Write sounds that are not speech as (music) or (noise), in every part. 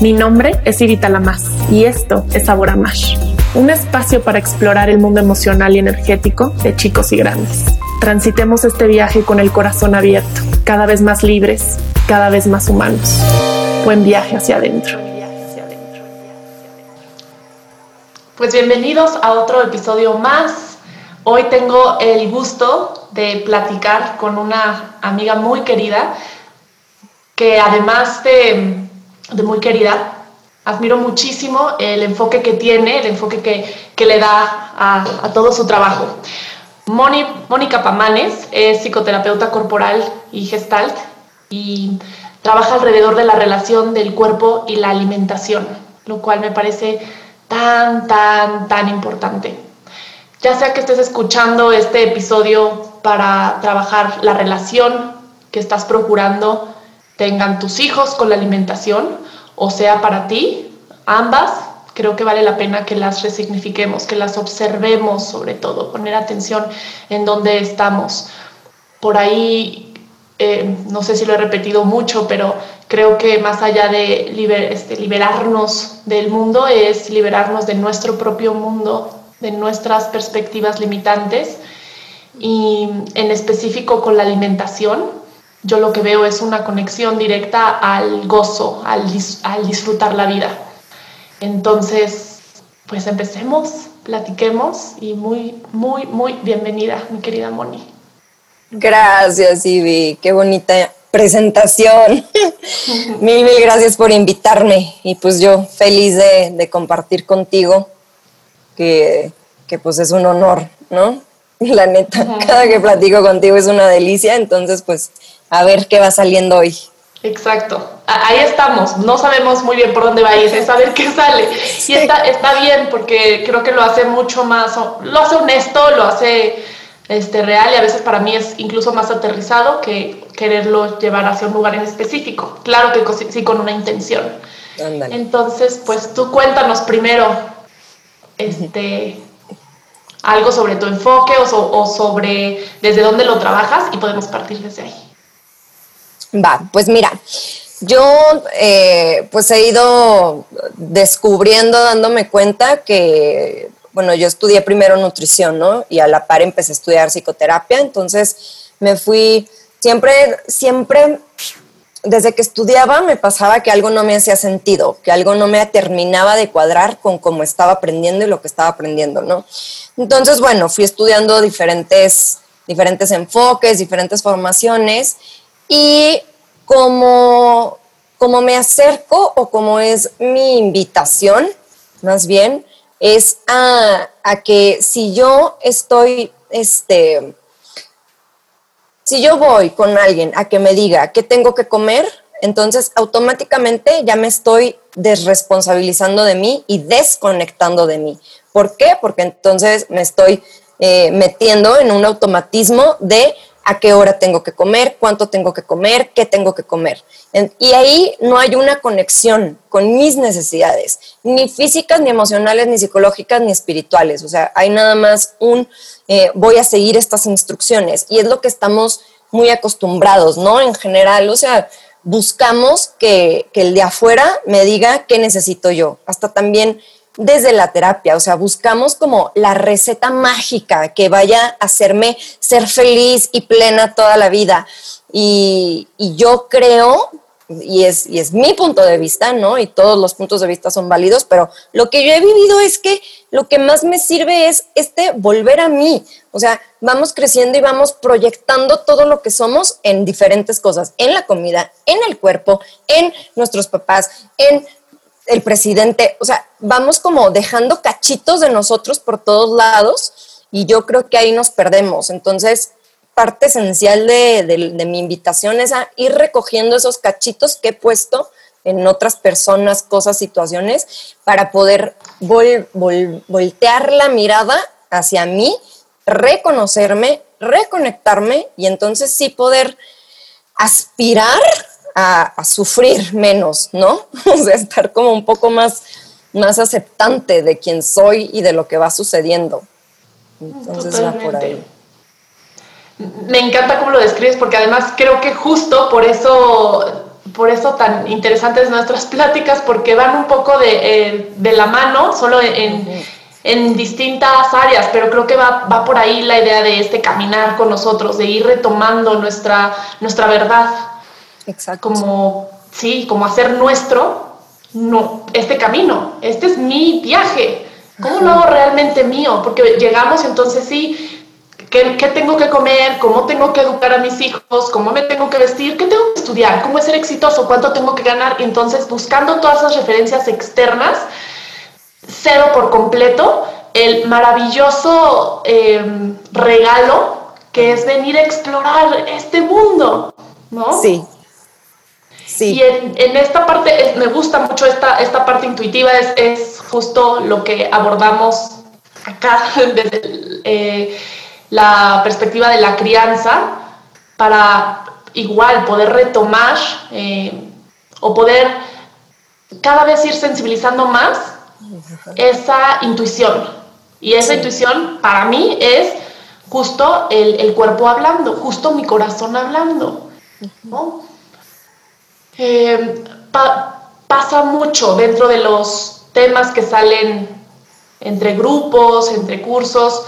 Mi nombre es Irita Lamas y esto es Sabor a Mash, un espacio para explorar el mundo emocional y energético de chicos y grandes. Transitemos este viaje con el corazón abierto, cada vez más libres, cada vez más humanos. Buen viaje hacia adentro. Pues bienvenidos a otro episodio más. Hoy tengo el gusto de platicar con una amiga muy querida que además de, muy querida, admiro muchísimo el enfoque que tiene, el enfoque que, le da a, a todo su trabajo. Mónica Pamanes es psicoterapeuta corporal y gestalt y trabaja alrededor de la relación del cuerpo y la alimentación, lo cual me parece tan, tan, tan importante. Ya sea que estés escuchando este episodio para trabajar la relación que estás procurando tengan tus hijos con la alimentación, o sea para ti, ambas creo que vale la pena que las resignifiquemos, que las observemos sobre todo, poner atención en dónde estamos. Por ahí, eh, no sé si lo he repetido mucho, pero creo que más allá de este, liberarnos del mundo es liberarnos de nuestro propio mundo, de nuestras perspectivas limitantes y en específico con la alimentación. Yo lo que veo es una conexión directa al gozo, al, al disfrutar la vida entonces, pues empecemos, platiquemos y muy, muy, muy bienvenida, mi querida Moni. Gracias, Ivy. Qué bonita presentación. (laughs) mil, mil gracias por invitarme y pues yo feliz de, compartir contigo, que, pues es un honor, ¿no? La neta, cada que platico contigo es una delicia, entonces pues a ver qué va saliendo hoy. Exacto, ahí estamos, no sabemos muy bien por dónde va a ir, es saber qué sale. Y está, está bien porque creo que lo hace mucho más, lo hace honesto, lo hace este, real y a veces para mí es incluso más aterrizado que quererlo llevar hacia un lugar en específico. Claro que sí con una intención. Entonces, pues tú cuéntanos primero este, algo sobre tu enfoque o sobre desde dónde lo trabajas y podemos partir desde ahí. Va, pues mira, yo eh, pues he ido descubriendo, dándome cuenta que, bueno, yo estudié primero nutrición, ¿no? Y a la par empecé a estudiar psicoterapia, entonces me fui, siempre, siempre, desde que estudiaba me pasaba que algo no me hacía sentido, que algo no me terminaba de cuadrar con cómo estaba aprendiendo y lo que estaba aprendiendo, ¿no? Entonces, bueno, fui estudiando diferentes, diferentes enfoques, diferentes formaciones y como, como me acerco o como es mi invitación, más bien, es a, que si yo estoy, este, si yo voy con alguien a que me diga qué tengo que comer, entonces automáticamente ya me estoy desresponsabilizando de mí y desconectando de mí. ¿Por qué? Porque entonces me estoy eh, metiendo en un automatismo de a qué hora tengo que comer, cuánto tengo que comer, qué tengo que comer. Y ahí no hay una conexión con mis necesidades, ni físicas, ni emocionales, ni psicológicas, ni espirituales. O sea, hay nada más un eh, voy a seguir estas instrucciones. Y es lo que estamos muy acostumbrados, ¿no? En general, o sea, buscamos que, que el de afuera me diga qué necesito yo. Hasta también desde la terapia, o sea, buscamos como la receta mágica que vaya a hacerme ser feliz y plena toda la vida. Y, yo creo, y es, y es mi punto de vista, ¿no? Y todos los puntos de vista son válidos, pero lo que yo he vivido es que lo que más me sirve es este volver a mí. O sea, vamos creciendo y vamos proyectando todo lo que somos en diferentes cosas, en la comida, en el cuerpo, en nuestros papás, en el presidente, o sea, vamos como dejando cachitos de nosotros por todos lados y yo creo que ahí nos perdemos. Entonces, parte esencial de, mi invitación es a ir recogiendo esos cachitos que he puesto en otras personas, cosas, situaciones, para poder voltear la mirada hacia mí, reconocerme, reconectarme y entonces sí poder aspirar a, sufrir menos, ¿no? (laughs) O sea, estar como un poco más, más aceptante de quién soy y de lo que va sucediendo. Entonces va por ahí. Me encanta cómo lo describes porque además creo que justo por eso por eso tan interesantes nuestras (laughs) pláticas, porque van un poco de, eh, de la mano, solo en, en, distintas áreas, pero creo que va, va, por ahí la idea de este caminar con nosotros, de ir retomando nuestra, nuestra verdad. Exacto. Como, sí, como hacer nuestro no, este camino, este es mi viaje. ¿Cómo lo hago realmente mío? Porque llegamos entonces sí, ¿Qué, tengo que comer? ¿Cómo tengo que educar a mis hijos? ¿Cómo me tengo que vestir? ¿Qué tengo que estudiar? ¿Cómo es ser exitoso? ¿Cuánto tengo que ganar? Y entonces, buscando todas esas referencias externas, cero por completo el maravilloso em, regalo que es venir a explorar este mundo, ¿no? Sí. Sí. Y en, esta parte, me gusta mucho esta, esta parte intuitiva, es, es justo lo que abordamos acá (laughs) desde eh, la perspectiva de la crianza para igual poder retomar eh, o poder cada vez ir sensibilizando más esa intuición. Y esa intuición para mí es justo el, cuerpo hablando, justo mi corazón hablando. Eh, pasa mucho dentro de los temas que salen entre grupos, entre cursos,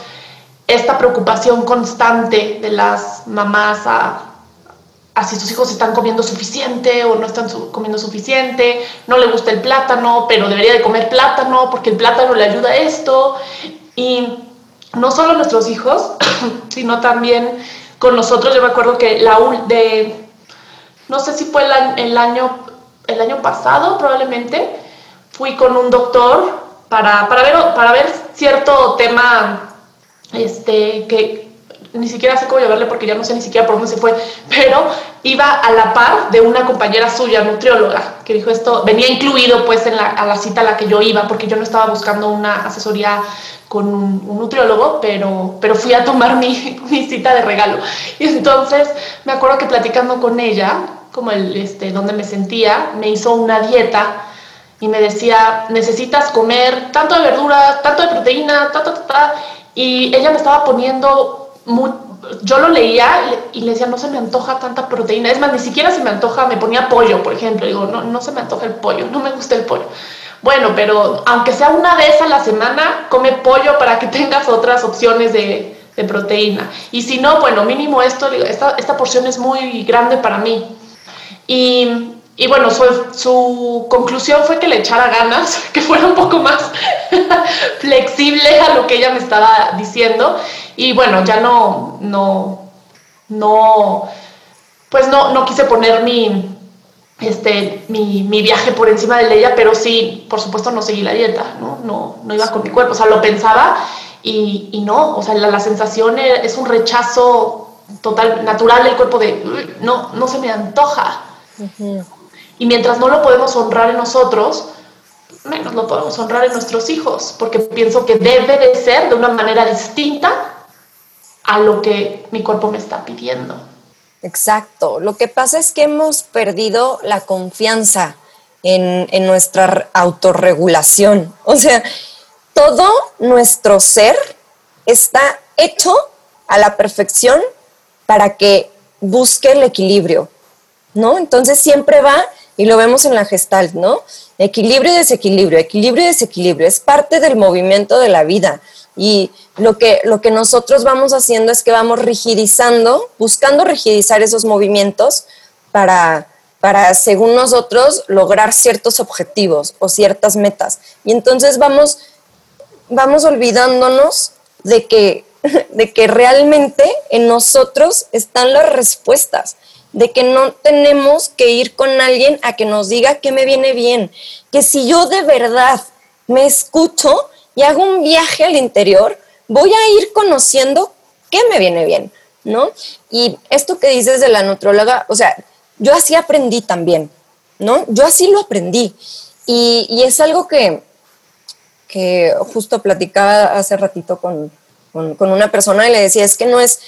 esta preocupación constante de las mamás a, si sus hijos están comiendo suficiente o no están comiendo suficiente, no le gusta el plátano, pero debería de comer plátano porque el plátano le ayuda a esto. Y no solo nuestros hijos, (clears throat) sino también con nosotros. Yo me acuerdo que la de, no sé si fue el, año, el año pasado probablemente, fui con un doctor para, para, ver, para ver cierto tema este, que ni siquiera sé cómo llamarle porque ya no sé ni siquiera por dónde se fue, pero iba a la par de una compañera suya, nutrióloga, que dijo esto, venía incluido pues en la, a la cita a la que yo iba, porque yo no estaba buscando una asesoría con un, nutriólogo, pero, pero fui a tomar mi, (laughs) mi, cita de regalo. Y entonces me acuerdo que platicando con ella, como el, este, donde me sentía, me hizo una dieta y me decía, necesitas comer tanto de verduras, tanto de proteína, ta, ta, ta, ta y ella me estaba poniendo, yo lo leía y le decía, no se me antoja tanta proteína. Es más, ni siquiera se me antoja, me ponía pollo, por ejemplo. Digo, no, no se me antoja el pollo, no me gusta el pollo. Bueno, pero aunque sea una vez a la semana, come pollo para que (laughs) tengas otras opciones de, de proteína. Y si no, bueno, mínimo esto, esta, esta porción es muy grande para mí. Y y bueno, su, su, conclusión fue que le echara ganas, (laughs) que fuera un poco más (laughs) flexible a lo que ella me estaba diciendo. Y bueno, ya no, no, no, pues no, no quise poner mi, este, mi, mi, viaje por encima de ella, pero sí, por supuesto, no seguí la dieta, ¿no? No, no iba con mi cuerpo, o sea, lo pensaba y, y no, o sea, la, la, sensación es un rechazo total, natural del cuerpo de, no, no se me antoja. Y mientras no lo podemos honrar en nosotros, menos lo podemos honrar en nuestros hijos, porque pienso que debe de ser de una manera distinta a lo que mi cuerpo me está pidiendo. Exacto. Lo que pasa es que hemos perdido la confianza en, nuestra autorregulación. O sea, todo nuestro ser está hecho a la perfección para que busque el equilibrio, ¿no? Entonces siempre va y lo vemos en la gestal, ¿no? Equilibrio y desequilibrio, equilibrio y desequilibrio, es parte del movimiento de la vida. Y lo que, lo que nosotros vamos haciendo es que vamos rigidizando, buscando rigidizar esos movimientos para, para, según nosotros, lograr ciertos objetivos o ciertas metas. Y entonces vamos, vamos olvidándonos de que, (laughs) de que realmente en nosotros están las respuestas de que no tenemos que ir con alguien a que nos diga qué me viene bien, que si yo de verdad me escucho y hago un viaje al interior, voy a ir conociendo qué me viene bien, ¿no? Y esto que dices de la nutróloga, o sea, yo así aprendí también, ¿no? Yo así lo aprendí. Y, es algo que, que justo platicaba hace ratito con, con, con una persona y le decía, es que no es,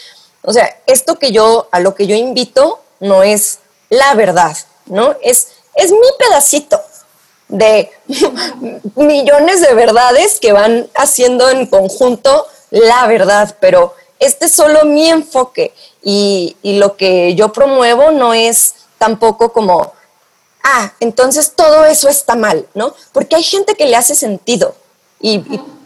o sea, esto que yo, a lo que yo invito no es la verdad, ¿no? Es, es mi pedacito de (laughs) millones de verdades que van haciendo en conjunto la verdad, pero este es solo mi enfoque y, lo que yo promuevo no es tampoco como ah, entonces todo eso está mal, ¿no? Porque hay gente que le hace sentido. Y,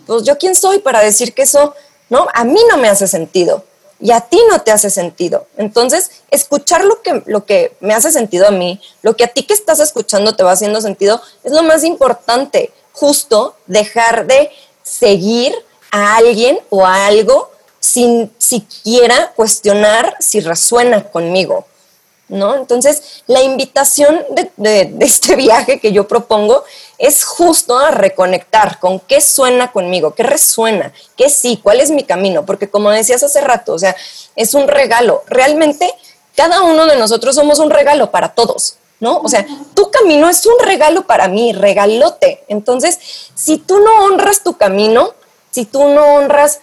pues yo quién soy para decir que eso, ¿no? A mí no me hace sentido y a ti no te hace sentido. Entonces, escuchar lo que, lo que me hace sentido a mí, lo que a ti que estás escuchando te va haciendo sentido, es lo más importante. Justo dejar de seguir a alguien o a algo sin siquiera cuestionar si resuena conmigo. ¿no? Entonces, la invitación de, este (laughs) viaje que yo propongo es justo a reconectar con qué suena conmigo, qué resuena, qué sí, cuál es mi camino, porque como decías hace rato, o sea, es un regalo. Realmente, cada uno de nosotros somos un regalo para todos. ¿No? O sea, tu camino es un regalo para mí, regalote. Entonces, si tú no honras tu camino, si tú no honras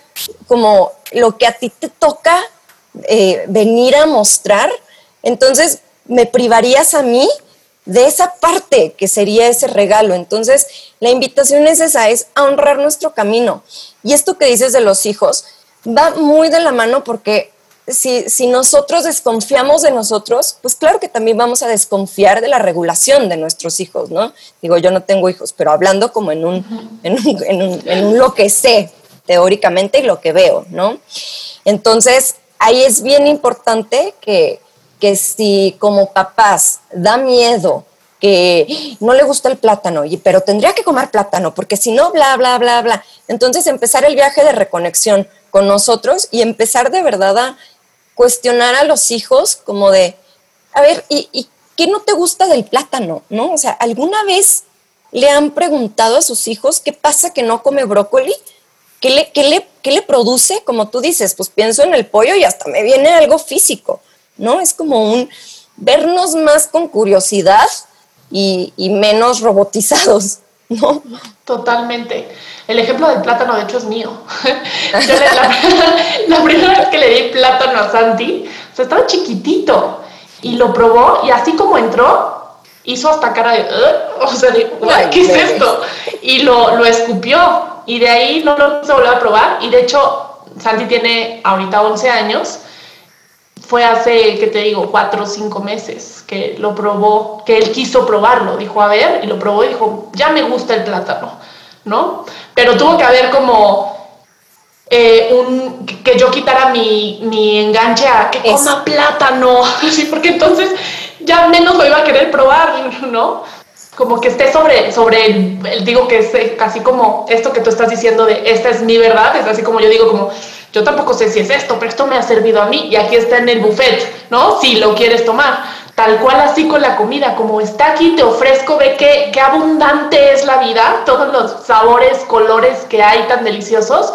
como lo que a ti te toca eh, venir a mostrar, entonces me privarías a mí de esa parte que sería ese regalo. Entonces, la invitación es esa, es a honrar nuestro camino. Y esto que dices de los hijos va muy de la mano porque si, si, nosotros desconfiamos de nosotros, pues claro que también vamos a desconfiar de la regulación de nuestros hijos, ¿no? Digo, yo no tengo hijos, pero hablando como en un, en un, en un, en un lo que sé teóricamente y lo que veo, ¿no? Entonces, ahí es bien importante que, que si como papás da miedo que no le gusta el plátano, pero tendría que comer plátano, porque si no, bla, bla, bla, bla. Entonces empezar el viaje de reconexión con nosotros y empezar de verdad a cuestionar a los hijos como de, a ver, ¿y, qué no te gusta del plátano? ¿No? O sea, ¿alguna vez le han preguntado a sus hijos qué pasa que no come brócoli? ¿Qué le, qué le, qué le produce? Como tú dices, pues pienso en el pollo y hasta me viene algo físico. ¿No? Es como un vernos más con curiosidad y, menos robotizados, ¿no? Totalmente. El ejemplo del plátano, de hecho, es mío. (laughs) (laughs) la, primera vez que le di plátano a Santi, o sea, estaba chiquitito y lo probó y así como entró, hizo hasta cara de, o sea, ¿qué es esto? Y lo, lo escupió y de ahí no lo quiso volver a probar y de hecho Santi tiene ahorita 11 años fue hace, ¿qué te digo?, cuatro o cinco meses que lo probó, que él quiso probarlo, dijo, a ver, y lo probó y dijo, ya me gusta el plátano, ¿no? Pero tuvo que haber como eh, un, que yo quitara mi, mi enganche a que coma plátano, (laughs) ¿sí? porque entonces ya menos lo iba a querer probar, ¿no? Como que esté sobre, sobre, digo que es casi como esto que tú estás diciendo de esta es mi verdad, es así como yo digo como yo tampoco sé si es esto, pero esto me ha servido a mí y aquí está en el buffet, ¿no? Si lo quieres tomar. Tal cual así con la comida, como está aquí, te ofrezco, ve qué, qué abundante es la vida, todos los sabores, colores que hay tan deliciosos,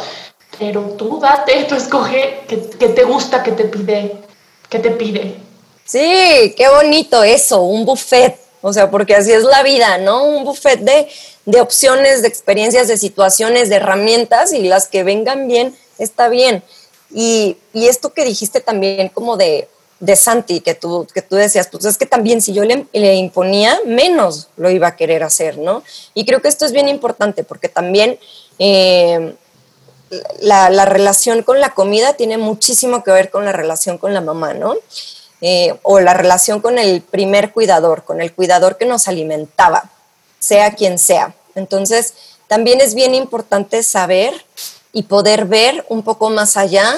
pero tú date, tú escoge qué, te gusta, qué te pide, qué te pide. Sí, qué bonito eso, un buffet, o sea, porque así es la vida, ¿no? Un buffet de, de opciones, de experiencias, de situaciones, de herramientas y las que vengan bien está bien. Y, esto que dijiste también como de, de Santi, que tú, que tú decías, pues es que también si yo le, imponía, menos lo iba a querer hacer, ¿no? Y creo que esto es bien importante porque también eh, la, relación con la comida tiene muchísimo que ver con la relación con la mamá, ¿no? Eh, o la relación con el primer cuidador, con el cuidador que nos alimentaba, sea quien sea. Entonces, también es bien importante saber y poder ver un poco más allá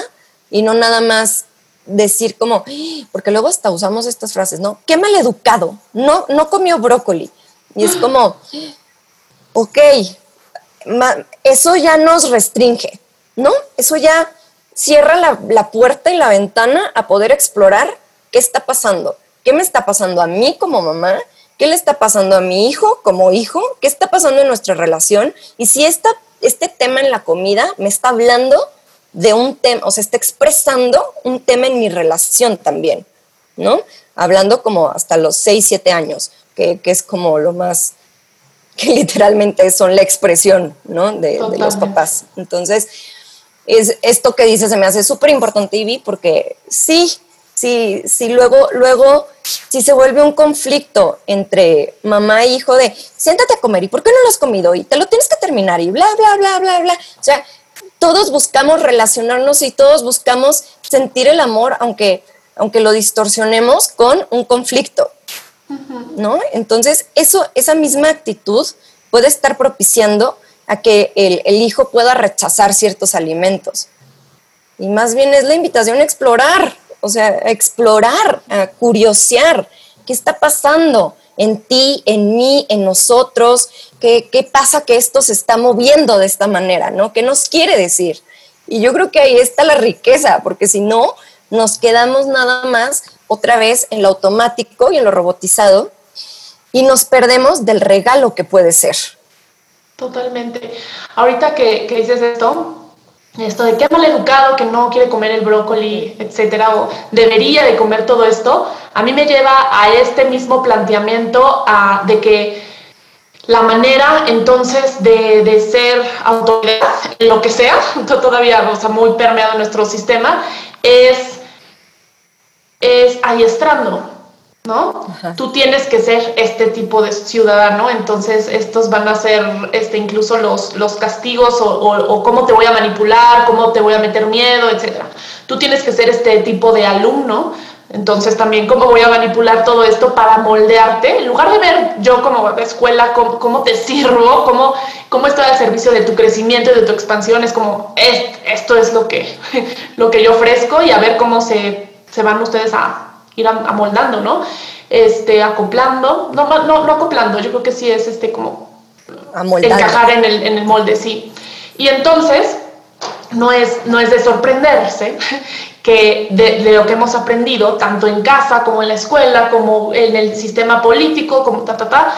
y no nada más decir como, porque luego hasta usamos estas frases, ¿no? Qué mal educado, no, no comió brócoli. Y es como, ok, eso ya nos restringe, ¿no? Eso ya cierra la, puerta y la ventana a poder explorar qué está pasando, qué me está pasando a mí como mamá, qué le está pasando a mi hijo como hijo, qué está pasando en nuestra relación y si esta este tema en la comida me está hablando de un tema, o sea, está expresando un tema en mi relación también, ¿no? Hablando como hasta los 6, 7 años, que, es como lo más, (laughs) que literalmente son la expresión, ¿no? De, de los papás. Entonces, es, esto que dices se me hace súper importante, Ivy, porque sí, sí, sí, luego, luego si se vuelve un conflicto entre mamá e hijo de, siéntate a comer, ¿y por qué no lo has comido? Y te lo tienes que terminar y bla, bla, bla, bla, bla. O sea, todos buscamos relacionarnos y todos buscamos sentir el amor, aunque, aunque lo distorsionemos con un conflicto. ¿no? Entonces, eso, esa misma actitud puede estar propiciando a que el, el, hijo pueda rechazar ciertos alimentos. Y más bien es la invitación a explorar, o sea, explorar, a curiosear qué está pasando en ti, en mí, en nosotros, qué, qué pasa que esto se está moviendo de esta manera, ¿no? ¿Qué nos quiere decir? Y yo creo que ahí está la riqueza, porque si no, nos quedamos nada más otra vez en lo automático y en lo robotizado y nos perdemos del regalo que puede ser. Totalmente. Ahorita que dices esto, esto de qué mal educado que no quiere comer el brócoli, etcétera, o debería de comer todo esto, a mí me lleva a este mismo planteamiento de que la manera entonces de, de, ser autoridad, lo que sea, (laughs) todavía o muy permeado en nuestro sistema, es, es adiestrando, ¿no? Tú tienes que ser este tipo de ciudadano, entonces estos van a ser este, incluso los, los castigos o, o, cómo te voy a manipular, cómo te voy a meter miedo, etc. Tú tienes que ser este tipo de alumno, entonces también cómo voy a manipular todo esto para moldearte, en lugar de ver yo como escuela cómo, cómo te sirvo, cómo, cómo estoy al servicio de tu crecimiento y de tu expansión, es como esto es lo que, (laughs) lo que yo ofrezco y a ver cómo se, se van ustedes a ir amoldando, ¿no? Este, acoplando, no, no, no acoplando, yo creo que sí es este como encajar en el, en el molde, sí. Y entonces, no es, no es de sorprenderse (laughs) que de, de, lo que hemos aprendido, tanto en casa como en la escuela, como en el sistema político, como ta, ta, ta,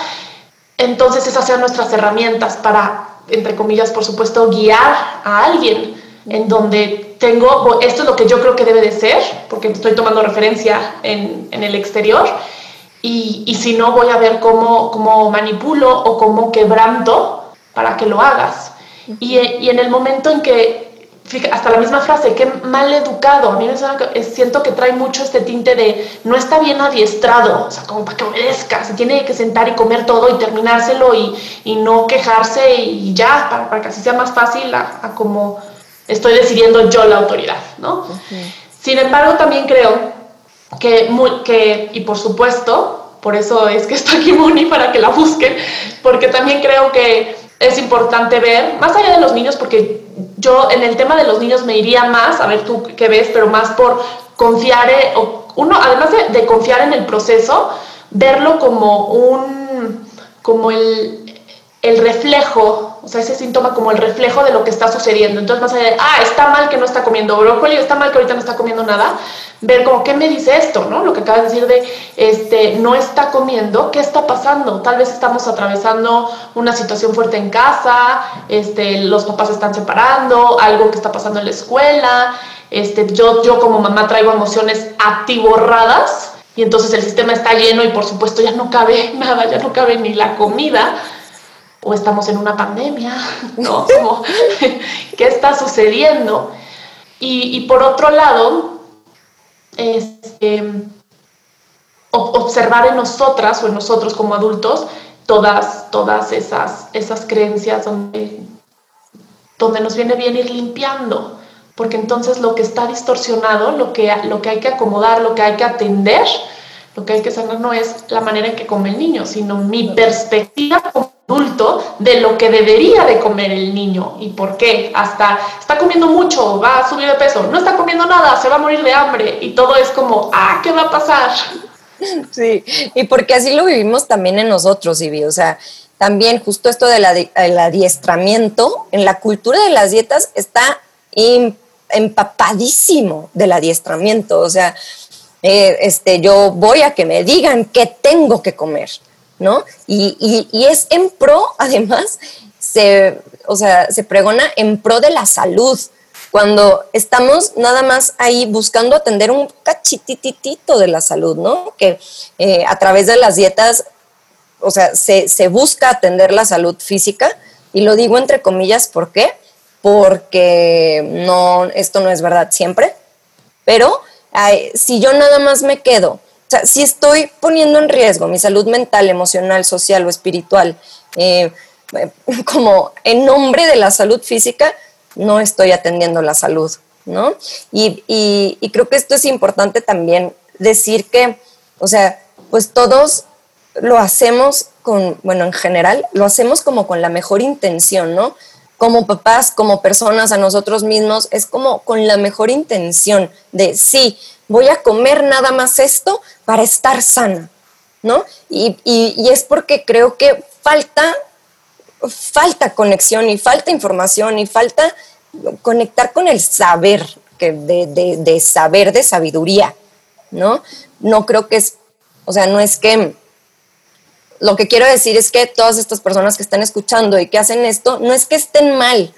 entonces esas sean nuestras herramientas para, entre comillas, por supuesto, guiar a alguien en donde tengo, esto es lo que yo creo que debe de ser, porque estoy tomando referencia en, en el exterior, y, y, si no voy a ver cómo, cómo manipulo o cómo quebranto para que lo hagas. Y, y en el momento en que, hasta la misma frase, qué mal educado, a mí me suena que, siento que trae mucho este tinte de no está bien adiestrado, o sea, como para que obedezca, se tiene que sentar y comer todo y terminárselo y, y no quejarse y ya, para, para, que así sea más fácil a, a como estoy decidiendo yo la autoridad, ¿no? Sin embargo, también creo que, que, y por supuesto, por eso es que (laughs) está aquí Moni para que la busquen, porque también creo que es importante ver, más allá de los niños, porque yo en el tema de los niños me iría más, a ver tú qué ves, pero más por confiar, en, o uno, además de, de confiar en el proceso, verlo como un, como el, el reflejo, o sea, ese síntoma como el reflejo de lo que está sucediendo. Entonces, más allá de, ah, está mal que no está comiendo brócoli, está mal que ahorita no está comiendo nada, ver como, ¿qué me dice esto? ¿no? Lo que acabas de decir de, este, no está comiendo, ¿qué está pasando? Tal vez estamos atravesando una situación fuerte en casa, este, los papás están separando, algo que está pasando en la escuela, este, yo, yo como mamá traigo emociones atiborradas, y entonces el sistema está lleno y por supuesto ya no cabe (laughs) nada, ya no cabe ni la comida o estamos en una pandemia, (laughs) ¿no? (laughs) ¿Qué está sucediendo? Y, y por otro lado, este, observar en nosotras o en nosotros como adultos todas, todas esas, esas creencias donde, donde nos viene bien ir limpiando, porque entonces lo que está distorsionado, lo que, lo que hay que acomodar, lo que hay que atender, lo que hay que sanar no es la manera en que come el niño, sino mi perspectiva como adulto de lo que debería de comer el niño y por qué. Hasta está comiendo mucho, va a subir de peso, no está comiendo nada, se va a morir de hambre y todo es como, ah, ¿qué va a pasar? Sí, y porque así lo vivimos también en nosotros, Ivy. O sea, también justo esto del adiestramiento, en la cultura de las dietas está empapadísimo del adiestramiento. O sea, eh, este, yo voy a que me digan qué tengo que comer. ¿no? Y, es en pro, (laughs) además, se, o sea, se pregona en pro de la salud, cuando estamos nada más ahí buscando atender un cachititito de la salud, ¿no? Que eh, a través de las dietas, o sea, se, se, busca atender la salud física, y lo digo entre comillas, ¿por qué? Porque no, esto no es verdad siempre, pero si yo nada más me quedo o sea, si estoy poniendo en riesgo mi salud mental, emocional, social o espiritual, eh, (laughs) como en nombre de la salud física, no estoy atendiendo la salud, ¿no? Y, y, creo que esto es importante también decir que, o sea, pues todos lo hacemos con, bueno, en general, lo hacemos como con la mejor intención, ¿no? Como papás, como personas, a nosotros mismos, es como con la mejor intención de, sí, voy a comer nada más esto para estar sana, ¿no? Y, y es porque creo que falta, falta conexión y falta información y falta conectar con el saber, que de, de, saber, de sabiduría, ¿no? No creo que es, o sea, no es que, lo que quiero decir es que todas estas personas que están escuchando y que hacen esto, no es que estén mal,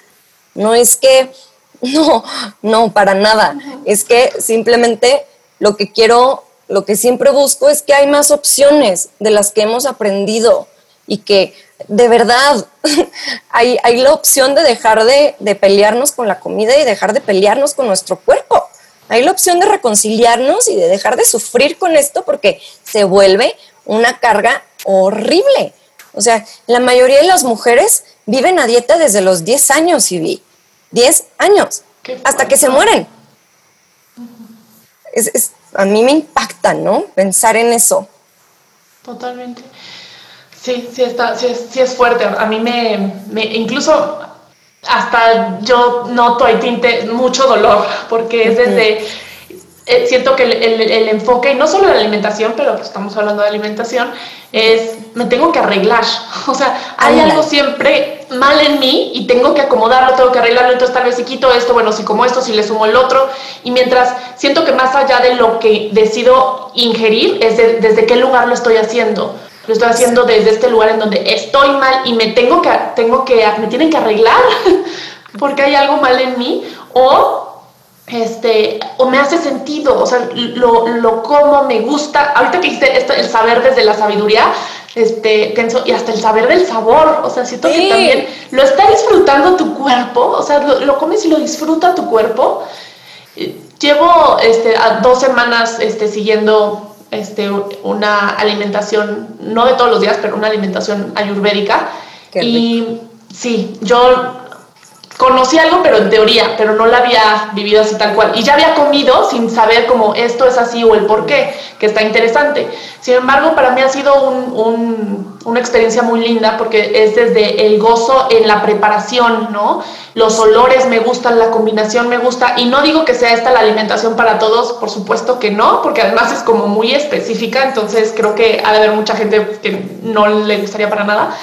no es que, (laughs) no, no, para nada, es que simplemente lo que quiero, lo que siempre busco es que hay más opciones de las que hemos aprendido y que de verdad (laughs) hay, hay la opción de dejar de, pelearnos con la comida y dejar de pelearnos con nuestro cuerpo. Hay la opción de reconciliarnos y de dejar de sufrir con esto porque se vuelve una carga horrible. O sea, la mayoría de las mujeres viven a dieta desde los 10 años, vi 10 años, hasta que se mueren. Es, a mí me impacta, ¿no? Pensar en eso. Totalmente. Sí, sí, está, sí, es, sí es fuerte. A mí me, me, incluso hasta yo noto ahí tinte mucho dolor, porque es desde, eh, siento que el, el, enfoque, y no solo de la alimentación, pero pues estamos hablando de alimentación, es, me tengo que arreglar. (laughs) O sea, hay algo siempre mal en mí y tengo que acomodarlo, tengo que arreglarlo, entonces tal vez si quito esto, bueno, si como esto, si le sumo el otro, y mientras siento que más allá de lo que decido ingerir, es desde qué lugar lo estoy haciendo. Lo estoy haciendo desde este lugar en donde estoy mal y me tengo que, tengo que, me tienen que arreglar (laughs) porque hay algo mal en mí. O este, o me hace sentido, o sea, lo, lo como me gusta, ahorita que dijiste esto, el saber desde la sabiduría, este, pienso, y hasta el saber del sabor, o sea, siento que también lo está disfrutando tu cuerpo, o sea, lo, comes y lo disfruta tu cuerpo. Llevo este, dos semanas este, siguiendo este, una alimentación, no de todos los días, pero una alimentación ayurvédica. y sí, yo conocí algo, pero en teoría, pero no la había vivido así tal cual. Y ya había comido sin saber cómo esto es así o el por qué, que está interesante. Sin embargo, para mí ha sido una experiencia muy linda porque es desde el gozo en la preparación, ¿no? Los olores me gustan, la combinación me gusta. Y no digo que sea esta la alimentación para todos, por supuesto que no, porque además es como muy específica, entonces creo que ha de haber mucha gente que no le gustaría para nada.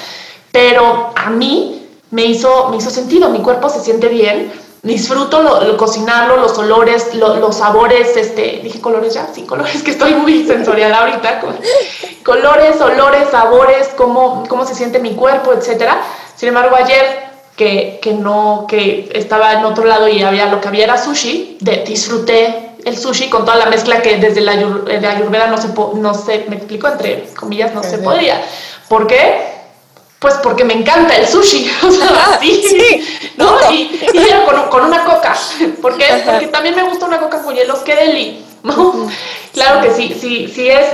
Pero a mí me hizo, me hizo sentido, mi cuerpo se siente bien, disfruto lo, cocinarlo, los olores, los sabores, este, dije colores ya, sí, colores, (laughs) que estoy muy sensorial ahorita, colores, olores, sabores, cómo, cómo se siente mi cuerpo, etcétera. Sin embargo, ayer que, que, no, que estaba en otro lado y había lo que había era sushi, de, disfruté el sushi con toda la mezcla que desde la de ayurveda no se, no se, me explico, entre comillas, no se podía. ¿Por qué? Pues porque me encanta el sushi, (laughs) o sea, sí, ¿no? Y, y con, una coca, (laughs) ¿por qué? Porque también me gusta una coca con hielos, qué deli, ¿no? Claro que sí, sí, sí es,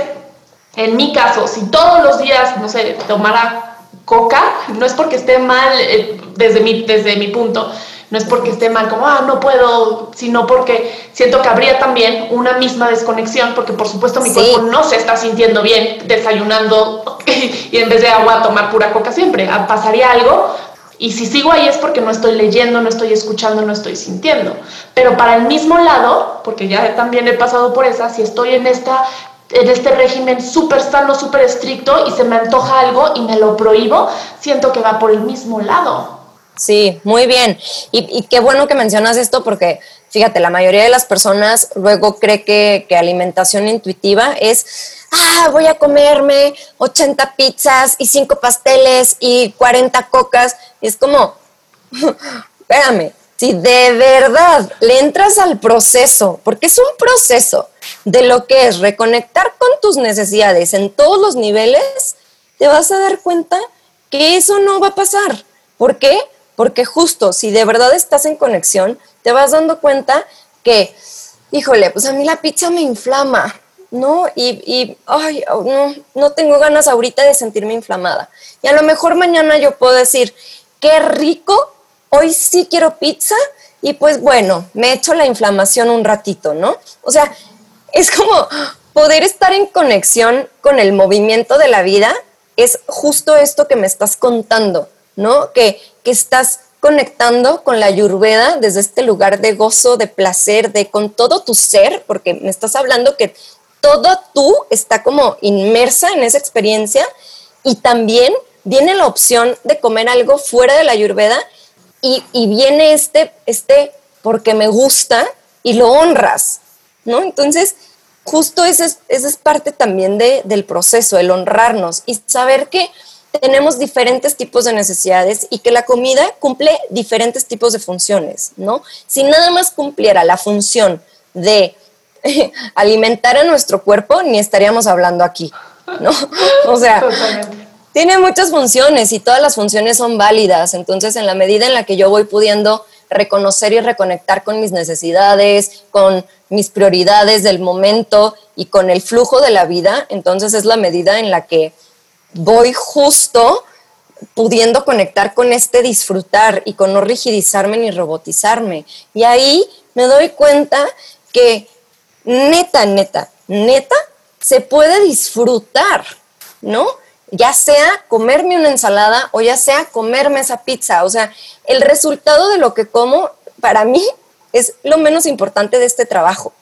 en mi caso, si todos los días, no sé, tomara coca, no es porque esté mal eh, desde, mi, desde mi punto, no es porque esté mal, como, ah, no puedo, sino porque siento que habría también una misma desconexión, porque por supuesto mi cuerpo no se está sintiendo bien desayunando y en vez de agua tomar pura coca siempre. Ah, pasaría algo, y si sigo ahí es porque no estoy leyendo, no estoy escuchando, no estoy sintiendo. Pero para el mismo lado, porque ya también he pasado por esa, si estoy en, esta, en este régimen súper sano, súper estricto y se me antoja algo y me lo prohíbo, siento que va por el mismo lado. Sí, muy bien. Y, qué bueno que mencionas esto porque, fíjate, la mayoría de las personas luego cree que, alimentación intuitiva es, ah, voy a comerme 80 pizzas y 5 pasteles y 40 cocas. Y es como, (laughs) espérame, si de verdad le entras al proceso, porque es un proceso de lo que es reconectar con tus necesidades en todos los niveles, te vas a dar cuenta que eso no va a pasar. ¿Por qué? Porque justo si de verdad estás en conexión, te vas dando cuenta que, híjole, pues a mí la pizza me inflama, ¿no? Y, ay, oh, no, no tengo ganas ahorita de sentirme inflamada. Y a lo mejor mañana yo puedo decir, qué rico, hoy sí quiero pizza, y pues bueno, me echo la inflamación un ratito, ¿no? O sea, es como, poder estar en conexión con el movimiento de la vida es justo esto que me estás contando, ¿no? Que, que estás conectando con la ayurveda desde este lugar de gozo, de placer, de con todo tu ser, porque me estás hablando que todo tú está como inmersa en esa experiencia y también viene la opción de comer algo fuera de la ayurveda y, viene este, este porque me gusta y lo honras, ¿no? Entonces, justo esa es, es parte también de, del proceso, el honrarnos y saber que tenemos diferentes tipos de necesidades y que la comida cumple diferentes tipos de funciones, ¿no? Si nada más cumpliera la función de (laughs) alimentar a nuestro cuerpo, ni estaríamos hablando aquí, ¿no? (laughs) O sea, tiene muchas funciones y todas las funciones son válidas, entonces en la medida en la que yo voy pudiendo reconocer y reconectar con mis necesidades, con mis prioridades del momento y con el flujo de la vida, entonces es la medida en la que voy justo pudiendo conectar con este disfrutar y con no rigidizarme ni robotizarme. Y ahí me doy cuenta que neta, neta, neta, se puede disfrutar, ¿no? Ya sea comerme una ensalada o ya sea comerme esa pizza. O sea, el resultado de lo que como para mí es lo menos importante de este trabajo,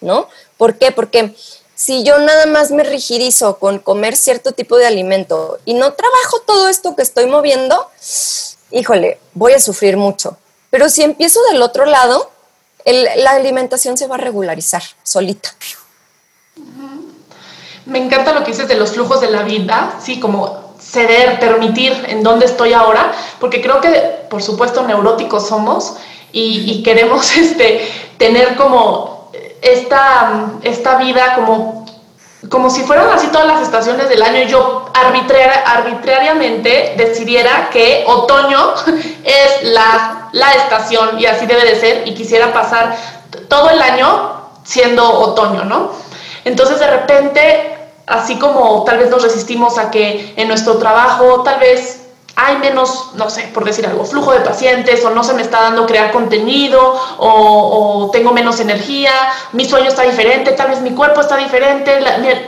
¿no? ¿Por qué? Porque si yo nada más me rigidizo con comer cierto tipo de alimento y no trabajo todo esto que estoy moviendo, híjole, voy a sufrir mucho. Pero si empiezo del otro lado, la alimentación se va a regularizar solita. Me encanta lo que dices de los flujos de la vida, sí, como ceder, permitir en dónde estoy ahora, porque creo que, por supuesto, neuróticos somos y, y queremos (laughs) este, tener como esta, esta vida como, como si fueran así todas las estaciones del año y yo arbitrariamente decidiera que otoño (laughs) es la, la estación y así debe de ser y quisiera pasar todo el año siendo otoño, ¿no? Entonces de repente, así como tal vez nos resistimos a que en nuestro trabajo tal vez hay menos, no sé, por decir algo, flujo de pacientes o no se me está dando crear contenido o, tengo menos energía, mi sueño está diferente, tal vez mi cuerpo está diferente,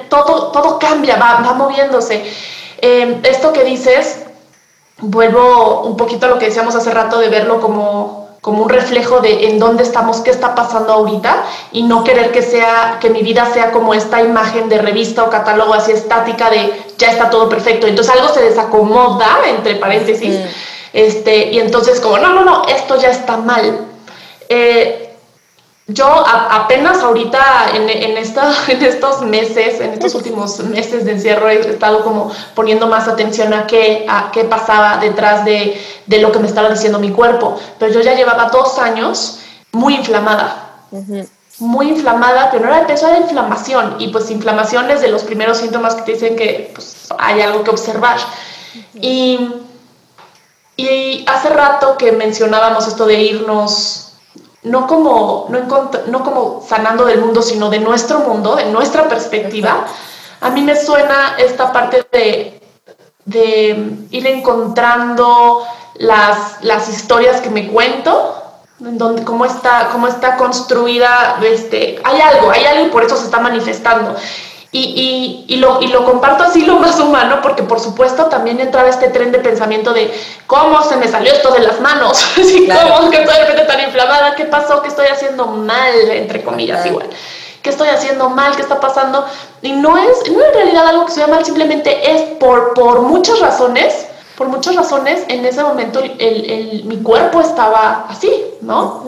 todo, todo cambia, va, va moviéndose. Eh, esto que dices, vuelvo un poquito a lo que decíamos hace rato de verlo como como un reflejo de en dónde estamos, qué está pasando ahorita y no querer que sea que mi vida sea como esta imagen de revista o catálogo así estática de ya está todo perfecto. Entonces algo se desacomoda entre paréntesis. Este, y entonces como no, no, no, esto ya está mal. Eh, yo apenas ahorita en, en, esta, (laughs) en estos meses, en estos últimos meses de encierro, he estado como poniendo más atención a qué, a qué pasaba detrás de, de lo que me estaba diciendo mi cuerpo. Pero yo ya llevaba dos años muy inflamada. Muy inflamada, pero no era de peso, era inflamación. Y pues inflamación es de los primeros síntomas que te dicen que pues, hay algo que observar. y, y hace rato que mencionábamos esto de irnos no como, no, no como sanando del mundo, sino de nuestro mundo, de nuestra perspectiva, a mí me suena esta parte de, de ir encontrando las, las historias que me cuento, en donde cómo está, cómo está construida, este, hay algo, hay algo y por eso se está manifestando. Y, y, y, lo, y lo comparto así lo más humano, porque por supuesto también entraba este tren de pensamiento de cómo se me salió esto de las manos, (laughs) cómo que estoy de repente tan inflamada, qué pasó, qué estoy haciendo mal, entre comillas, igual. ¿Qué estoy haciendo mal? ¿Qué está pasando? Y no es, no en realidad algo que sea mal, simplemente es por, por muchas razones, por muchas razones, en ese momento el, el, mi cuerpo estaba así, ¿no?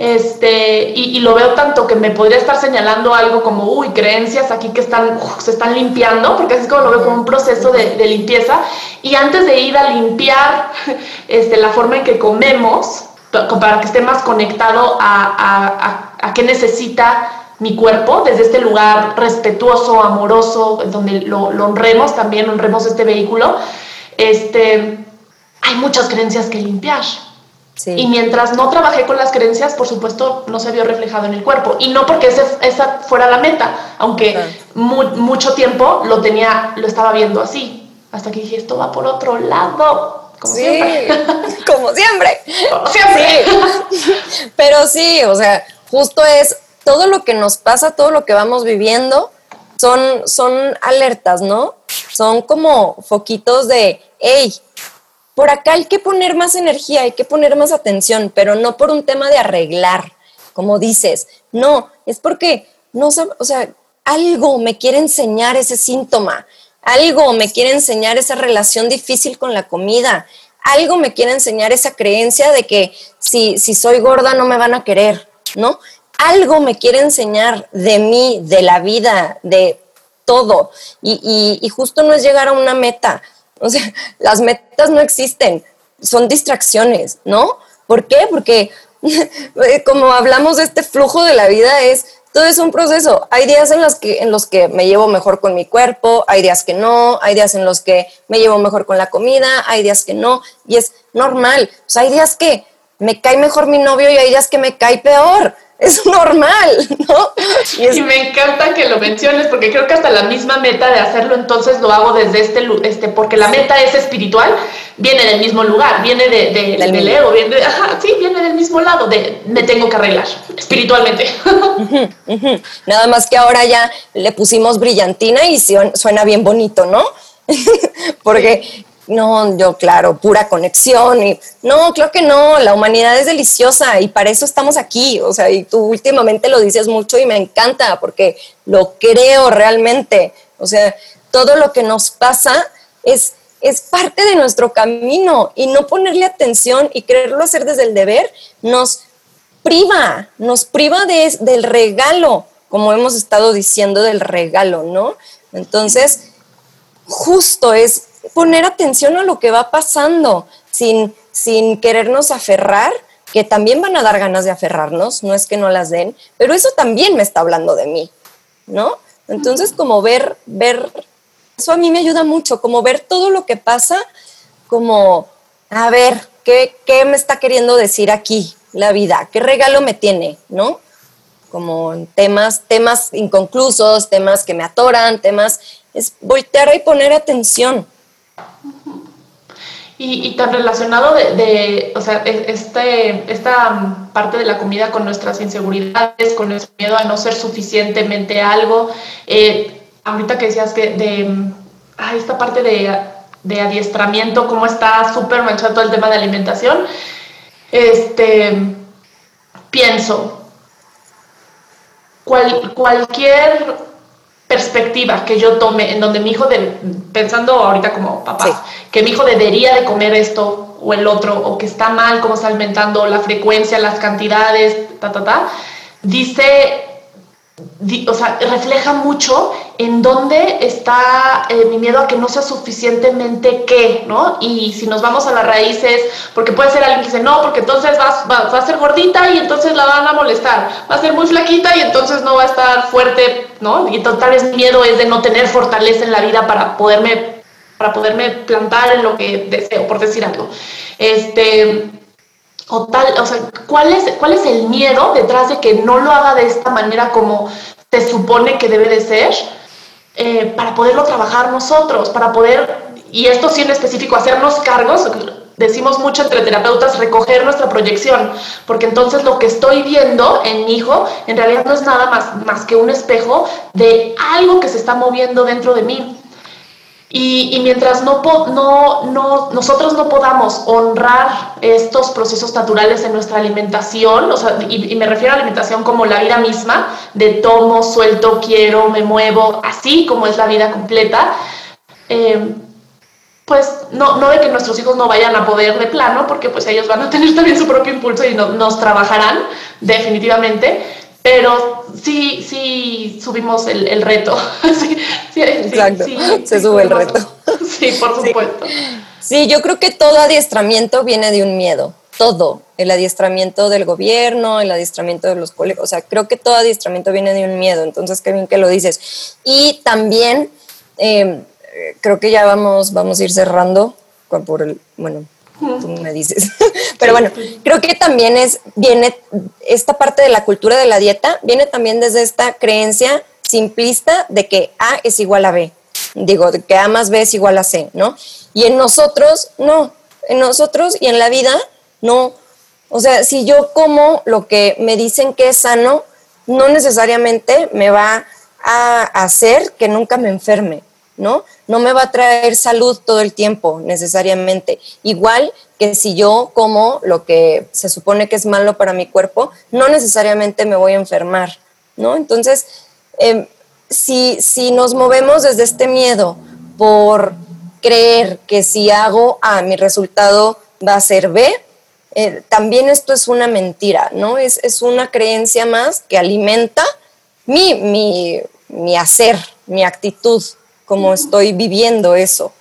Este, y, lo veo tanto que me podría estar señalando algo como, uy, creencias aquí que están, se están limpiando, porque así es como lo veo como un proceso de, limpieza. Y antes de ir a limpiar (laughs) este, la forma en que comemos, para que esté más conectado a, a, qué necesita mi cuerpo, desde este lugar respetuoso, amoroso, donde lo, lo honremos también, honremos este vehículo, este, hay muchas creencias que limpiar. Y mientras no trabajé con las creencias, por supuesto, no se vio reflejado en el cuerpo. Y no porque esa fuera la meta, aunque mucho tiempo lo tenía, lo estaba viendo así. Hasta que dije, esto va por otro lado. Como (laughs) siempre. Como siempre. siempre. (laughs) Pero sí, o sea, justo es todo lo que nos pasa, todo lo que vamos viviendo, son, son alertas, ¿no? Son como foquitos de, hey, por acá hay que poner más energía, hay que poner más atención, pero no por un tema de arreglar, como dices, no, es porque no, o sea, algo me quiere enseñar ese síntoma, algo me quiere enseñar esa relación difícil con la comida, algo me quiere enseñar esa creencia de que si, si soy gorda no me van a querer, ¿no? Algo me quiere enseñar de mí, de la vida, de todo. Y, y justo no es llegar a una meta, o sea, (laughs) las metas no existen, son distracciones, ¿no? ¿Por qué? Porque (laughs) como hablamos de este flujo de la vida es todo es un proceso. Hay días en los que en los que me llevo mejor con mi cuerpo, hay días que no, hay días en los que me llevo mejor con la comida, hay días que no, y es normal. O sea, hay días que me cae mejor mi novio y hay días que me cae peor es normal, ¿no? Y, me encanta que lo menciones porque creo que hasta la misma meta de hacerlo entonces lo hago desde este, este porque la meta es espiritual, viene del mismo lugar, viene de, del, ego, viene sí, viene del mismo lado, de me tengo que arreglar espiritualmente. Nada más que ahora ya le pusimos brillantina y suena bien bonito, ¿no? (laughs) porque no, yo claro, pura conexión y no, creo que no, la humanidad es deliciosa y para eso estamos aquí, o sea, y tú últimamente lo dices mucho y me encanta porque lo creo realmente, o sea, todo lo que nos pasa es es parte de nuestro camino y no ponerle atención y quererlo hacer desde el deber nos priva, nos priva de, del regalo, como hemos estado diciendo del regalo, ¿no? Entonces, justo es poner atención a lo que va pasando sin, sin querernos aferrar, que también van a dar ganas de aferrarnos, no es que no las den, pero eso también me está hablando de mí, ¿no? Entonces, como ver, ver, eso a mí me ayuda mucho, como ver todo lo que pasa, como, a ver, ¿qué, qué me está queriendo decir aquí la vida? ¿Qué regalo me tiene, no? Como temas, temas inconclusos, temas que me atoran, temas, es voltear y poner atención, y, tan relacionado de, o sea, e, este, esta parte de la comida con nuestras inseguridades, con nuestro miedo a no ser suficientemente algo. Eh, ahorita que decías que de ah, esta parte de, de adiestramiento, cómo está súper manchado todo el tema de alimentación, este, pienso, cual, cualquier perspectiva que yo tome en donde mi hijo, de, pensando ahorita como papá, que mi hijo debería de comer esto o el otro, o que está mal cómo está alimentando, la frecuencia, las cantidades, ta, ta, ta, dice o sea, refleja mucho en dónde está eh, mi miedo a que no sea suficientemente qué, ¿no? Y si nos vamos a las raíces, porque puede ser alguien que dice, no, porque entonces va, va, a ser gordita y entonces la van a molestar, va a ser muy flaquita y entonces no va a estar fuerte, ¿no? Y tal vez mi miedo es de no tener fortaleza en la vida para poderme, para poderme plantar en lo que deseo, por decir algo. Este, o tal, o sea, ¿cuál es, ¿cuál es el miedo detrás de que no lo haga de esta manera como se supone que debe de ser? Eh, para poderlo trabajar nosotros, para poder, y esto sí en específico, hacernos cargos, decimos mucho entre terapeutas, recoger nuestra proyección, porque entonces lo que estoy viendo en mi hijo en realidad no es nada más, más que un espejo de algo que se está moviendo dentro de mí. Y, mientras no, no, no, nosotros no podamos honrar estos procesos naturales en nuestra alimentación, o sea, y, me refiero a alimentación como la vida misma, de tomo, suelto, quiero, me muevo, así como es la vida completa, eh, pues no, no de que nuestros hijos no vayan a poder de plano, porque pues ellos van a tener también su propio impulso y nos trabajarán definitivamente, pero sí, sí subimos el, reto. (laughs) sí, sí, Exacto, se sube el reto. (laughs) Sí, por supuesto. Sí. yo creo que todo adiestramiento viene de un miedo, todo. El adiestramiento del gobierno, el adiestramiento de los colegios, o sea, creo que todo adiestramiento viene de un miedo, entonces qué bien que lo dices. Y también, em, creo que ya vamos, vamos a ir cerrando por el, bueno, tú me dices. (laughs) Pero bueno, creo que también es, viene, esta parte de la cultura de la dieta, viene también desde esta creencia simplista de que A es igual a B. Digo, de que A más B es igual a C, ¿no? Y en nosotros, no. En nosotros y en la vida, no. O sea, si yo como lo que me dicen que es sano, no necesariamente me va a hacer que nunca me enferme, ¿no? No me va a traer salud todo el tiempo necesariamente. Igual que si yo como lo que se supone que es malo para mi cuerpo, no necesariamente me voy a enfermar, ¿no? Entonces, em, si, si nos movemos desde este miedo por creer que si hago A, mi resultado va a ser B, eh, también esto es una mentira, ¿no? Es, es, una creencia más que alimenta mi, mi, mi hacer, mi actitud, como estoy viviendo eso.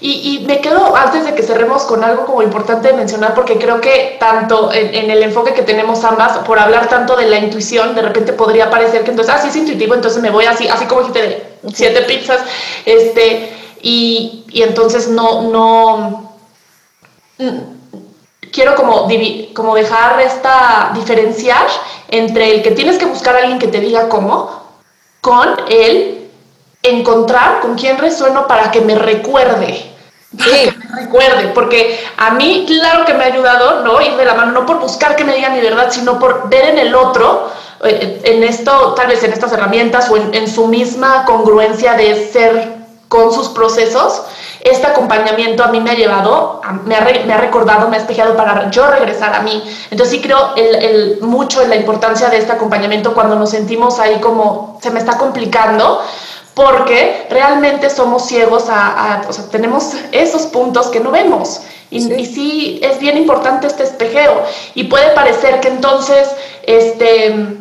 Y, me quedo antes de que cerremos con algo como importante de mencionar, porque creo que tanto en, el enfoque que tenemos ambas, por hablar tanto de la intuición, de repente podría parecer que entonces, ah, sí es intuitivo, entonces me voy así, así como dijiste de siete pizzas, este, y, y entonces no, no, mm, quiero como, como dejar esta, diferenciar entre el que tienes que buscar a alguien que te diga cómo, con el encontrar con quién resueno para que me recuerde. Para que me recuerde, porque a mí, claro que me ha ayudado, ¿no? Ir de la mano, no por buscar que me digan mi verdad, sino por ver en el otro, eh, en esto, tal vez en estas herramientas o en, su misma congruencia de ser con sus procesos, este acompañamiento a mí me ha llevado, me, ha, me ha, recordado, me ha espejado para yo regresar a mí. Entonces sí creo el, mucho en la importancia de este acompañamiento cuando nos sentimos ahí como se me está complicando, porque realmente somos ciegos a, o sea, tenemos esos puntos que no vemos. Y sí. es bien importante este espejeo. Y puede parecer que entonces, este,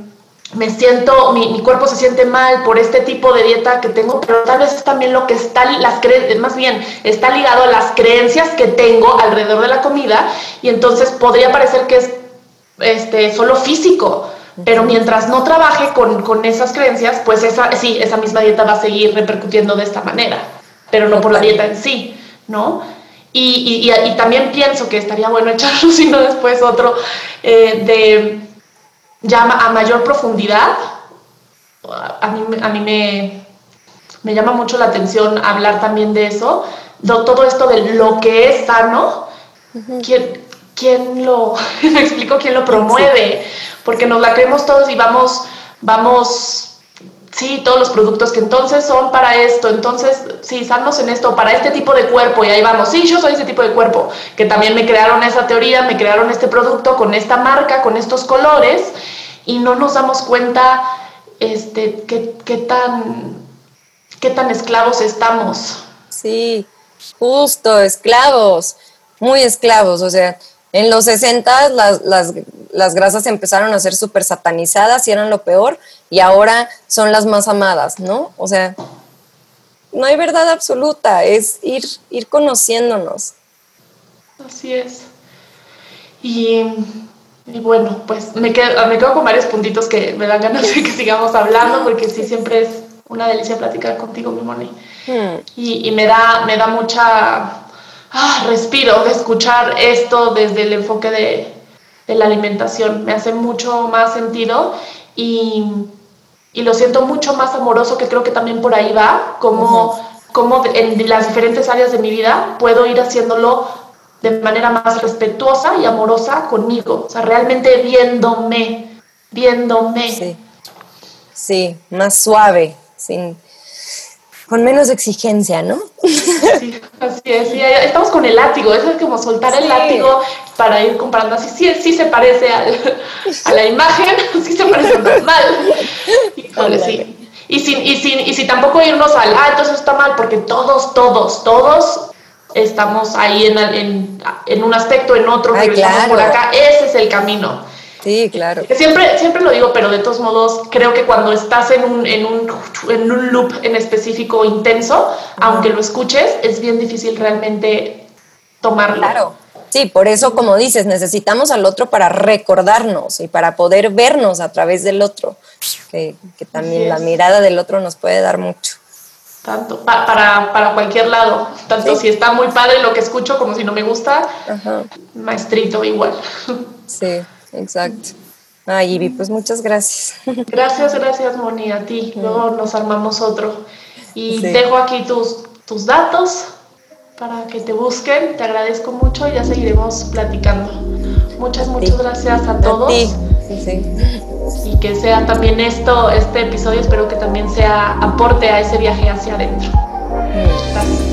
me siento, mi, cuerpo se siente mal por este tipo de dieta que tengo, pero tal vez es también lo que está, las más bien, está ligado a las creencias que tengo alrededor de la comida. Y entonces podría parecer que es este, solo físico pero mientras no trabaje con, esas creencias, pues esa, sí, esa misma dieta va a seguir repercutiendo de esta manera, pero no por la dieta en sí, ¿no? Y, también pienso que estaría bueno (laughs) echarlo, sino después otro, eh, de ya a mayor profundidad. A mí, a mí me, me llama mucho la atención hablar también de eso, de todo esto de lo que es sano, ¿quién, quién lo, (laughs) me explico, quién lo promueve? porque nos la creemos todos y vamos, vamos, sí, todos los productos que entonces son para esto, entonces, sí, sanos en esto, para este tipo de cuerpo, y ahí vamos, sí, yo soy ese tipo de cuerpo, que también me crearon esa teoría, me crearon este producto con esta marca, con estos colores, y no nos damos cuenta este, qué, qué tan, qué tan esclavos estamos. Sí, justo, esclavos, muy esclavos, o sea, en los 60 las, las, las grasas empezaron a ser súper satanizadas y eran lo peor, y ahora son las más amadas, ¿no? O sea, no hay verdad absoluta, es ir, ir conociéndonos. Así es. Y, bueno, pues me quedo, me quedo con varios puntitos que me dan ganas de que sigamos hablando, porque sí, siempre es una delicia platicar contigo, mi Moni. Hmm. Y, y, me, da, me da mucha ah, respiro de escuchar esto desde el enfoque de, la alimentación. Me hace mucho más sentido y, lo siento mucho más amoroso, que creo que también por ahí va, como, como en las diferentes áreas de mi vida puedo ir haciéndolo de manera más respetuosa y amorosa conmigo, o sea, realmente viéndome, viéndome. Sí, sí más suave, sin con menos exigencia, ¿no? Sí, así es. estamos con el látigo, eso es como soltar el látigo para ir comprando. Así sí, sí se parece a la imagen, (laughs) sí se parece normal. sí. Y sin, y, sin, y si tampoco irnos al, ah, entonces está mal, porque todos, todos, todos estamos ahí en, en, en un aspecto, en otro, Ay, por acá. Ese es el camino. Sí, claro. Siempre, siempre lo digo, pero de todos modos, creo que cuando estás en un, en un, en un loop en específico intenso, aunque lo escuches, es bien difícil realmente tomarlo. Claro. Sí, por eso, como dices, necesitamos al otro para recordarnos y para poder vernos a través del otro, que, que también la mirada del otro nos puede dar mucho. Tanto, para, para cualquier lado, tanto si está muy padre lo que escucho como si no me gusta, maestrito igual. Sí exacto. Ay, Ivy, pues muchas gracias. (laughs) Gracias, gracias, Moni, a ti. Luego nos armamos otro. Y dejo aquí tus, tus datos para que te busquen. Te agradezco mucho y ya seguiremos platicando. Muchas, muchas gracias a todos. sí. Y que sea también esto, este episodio, espero que también sea aporte a ese viaje hacia adentro. Gracias.